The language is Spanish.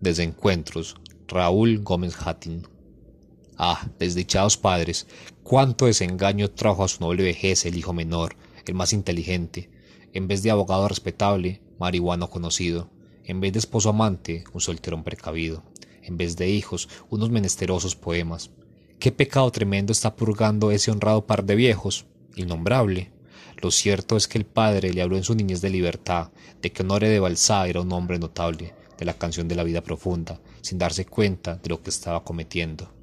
Desencuentros. Raúl Gómez Hattin. Ah, desdichados padres, cuánto desengaño trajo a su noble vejez el hijo menor, el más inteligente. En vez de abogado respetable, marihuano conocido. En vez de esposo amante, un solterón precavido. En vez de hijos, unos menesterosos poemas. ¿Qué pecado tremendo está purgando ese honrado par de viejos? Innombrable. Lo cierto es que el padre le habló en su niñez de libertad, de que Honore de Balsá era un hombre notable, de la canción de la vida profunda, sin darse cuenta de lo que estaba cometiendo.